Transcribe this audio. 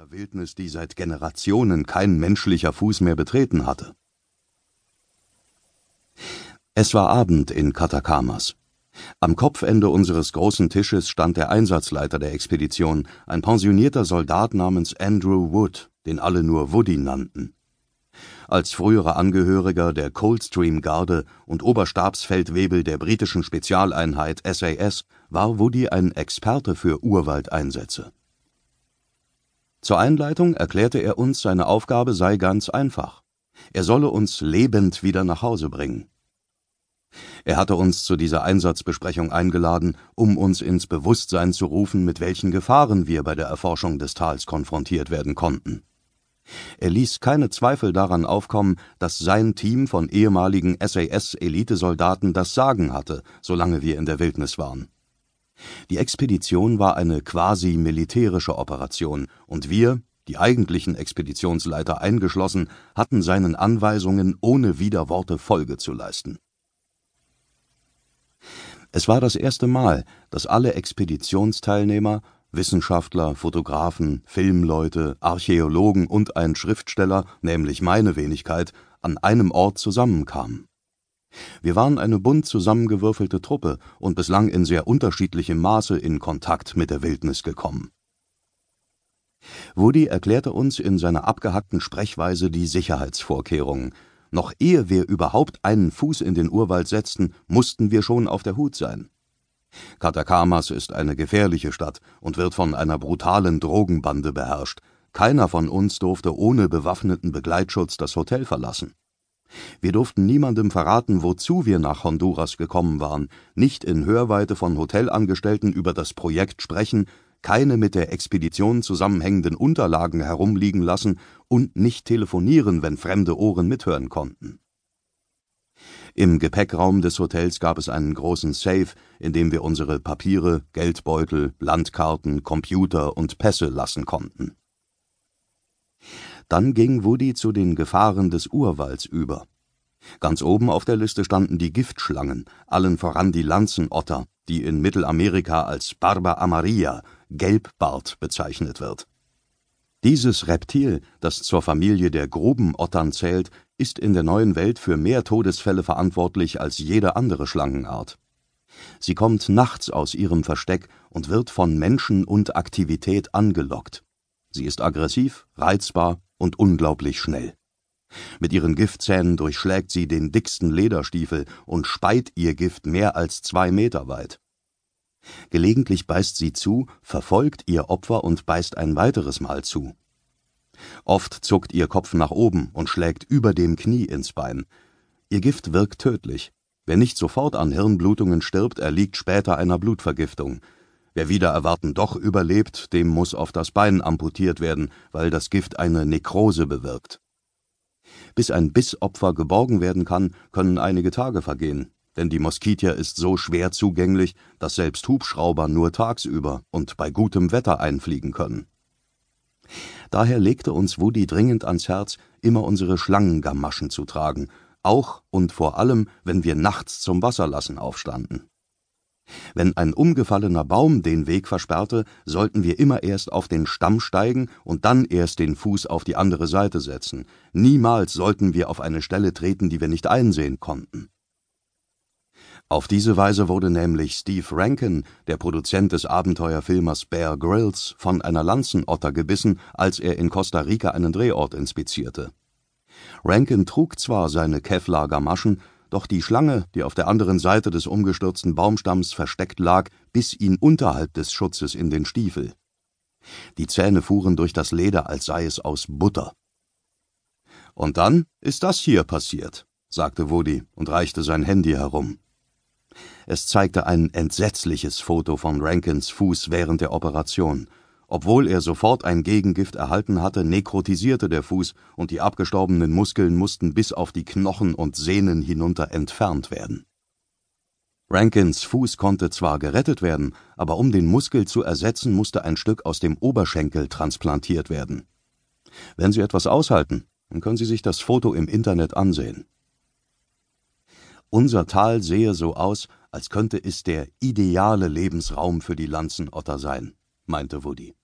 einer Wildnis, die seit Generationen kein menschlicher Fuß mehr betreten hatte. Es war Abend in Katakamas. Am Kopfende unseres großen Tisches stand der Einsatzleiter der Expedition, ein pensionierter Soldat namens Andrew Wood, den alle nur Woody nannten. Als früherer Angehöriger der Coldstream-Garde und Oberstabsfeldwebel der britischen Spezialeinheit SAS war Woody ein Experte für Urwaldeinsätze. Zur Einleitung erklärte er uns, seine Aufgabe sei ganz einfach: Er solle uns lebend wieder nach Hause bringen. Er hatte uns zu dieser Einsatzbesprechung eingeladen, um uns ins Bewusstsein zu rufen, mit welchen Gefahren wir bei der Erforschung des Tals konfrontiert werden konnten. Er ließ keine Zweifel daran aufkommen, dass sein Team von ehemaligen SAS-Elitesoldaten das Sagen hatte, solange wir in der Wildnis waren. Die Expedition war eine quasi militärische Operation, und wir, die eigentlichen Expeditionsleiter eingeschlossen, hatten seinen Anweisungen ohne Widerworte Folge zu leisten es war das erste Mal, dass alle Expeditionsteilnehmer Wissenschaftler, Fotografen, Filmleute, Archäologen und ein Schriftsteller, nämlich meine Wenigkeit, an einem Ort zusammenkamen. Wir waren eine bunt zusammengewürfelte Truppe und bislang in sehr unterschiedlichem Maße in Kontakt mit der Wildnis gekommen. Woody erklärte uns in seiner abgehackten Sprechweise die Sicherheitsvorkehrungen, noch ehe wir überhaupt einen Fuß in den Urwald setzten, mussten wir schon auf der Hut sein. Katakamas ist eine gefährliche Stadt und wird von einer brutalen Drogenbande beherrscht. Keiner von uns durfte ohne bewaffneten Begleitschutz das Hotel verlassen. Wir durften niemandem verraten, wozu wir nach Honduras gekommen waren, nicht in Hörweite von Hotelangestellten über das Projekt sprechen, keine mit der Expedition zusammenhängenden Unterlagen herumliegen lassen und nicht telefonieren, wenn fremde Ohren mithören konnten. Im Gepäckraum des Hotels gab es einen großen Safe, in dem wir unsere Papiere, Geldbeutel, Landkarten, Computer und Pässe lassen konnten. Dann ging Woody zu den Gefahren des Urwalds über. Ganz oben auf der Liste standen die Giftschlangen, allen voran die Lanzenotter, die in Mittelamerika als Barba amarilla Gelbbart bezeichnet wird. Dieses Reptil, das zur Familie der Grubenottern zählt, ist in der Neuen Welt für mehr Todesfälle verantwortlich als jede andere Schlangenart. Sie kommt nachts aus ihrem Versteck und wird von Menschen und Aktivität angelockt. Sie ist aggressiv, reizbar und unglaublich schnell. Mit ihren Giftzähnen durchschlägt sie den dicksten Lederstiefel und speit ihr Gift mehr als zwei Meter weit. Gelegentlich beißt sie zu, verfolgt ihr Opfer und beißt ein weiteres Mal zu. Oft zuckt ihr Kopf nach oben und schlägt über dem Knie ins Bein. Ihr Gift wirkt tödlich. Wer nicht sofort an Hirnblutungen stirbt, erliegt später einer Blutvergiftung. Wer wieder erwarten doch überlebt, dem muss auf das Bein amputiert werden, weil das Gift eine Nekrose bewirkt. Bis ein Bissopfer geborgen werden kann, können einige Tage vergehen denn die Moskitia ist so schwer zugänglich, dass selbst Hubschrauber nur tagsüber und bei gutem Wetter einfliegen können. Daher legte uns Woody dringend ans Herz, immer unsere Schlangengamaschen zu tragen, auch und vor allem, wenn wir nachts zum Wasserlassen aufstanden. Wenn ein umgefallener Baum den Weg versperrte, sollten wir immer erst auf den Stamm steigen und dann erst den Fuß auf die andere Seite setzen. Niemals sollten wir auf eine Stelle treten, die wir nicht einsehen konnten. Auf diese Weise wurde nämlich Steve Rankin, der Produzent des Abenteuerfilmers Bear Grylls, von einer Lanzenotter gebissen, als er in Costa Rica einen Drehort inspizierte. Rankin trug zwar seine Kevlar-Gamaschen, doch die Schlange, die auf der anderen Seite des umgestürzten Baumstamms versteckt lag, biss ihn unterhalb des Schutzes in den Stiefel. Die Zähne fuhren durch das Leder, als sei es aus Butter. Und dann ist das hier passiert, sagte Woody und reichte sein Handy herum. Es zeigte ein entsetzliches Foto von Rankins Fuß während der Operation. Obwohl er sofort ein Gegengift erhalten hatte, nekrotisierte der Fuß und die abgestorbenen Muskeln mussten bis auf die Knochen und Sehnen hinunter entfernt werden. Rankins Fuß konnte zwar gerettet werden, aber um den Muskel zu ersetzen, musste ein Stück aus dem Oberschenkel transplantiert werden. Wenn Sie etwas aushalten, dann können Sie sich das Foto im Internet ansehen. Unser Tal sehe so aus, als könnte es der ideale Lebensraum für die Lanzenotter sein, meinte Woody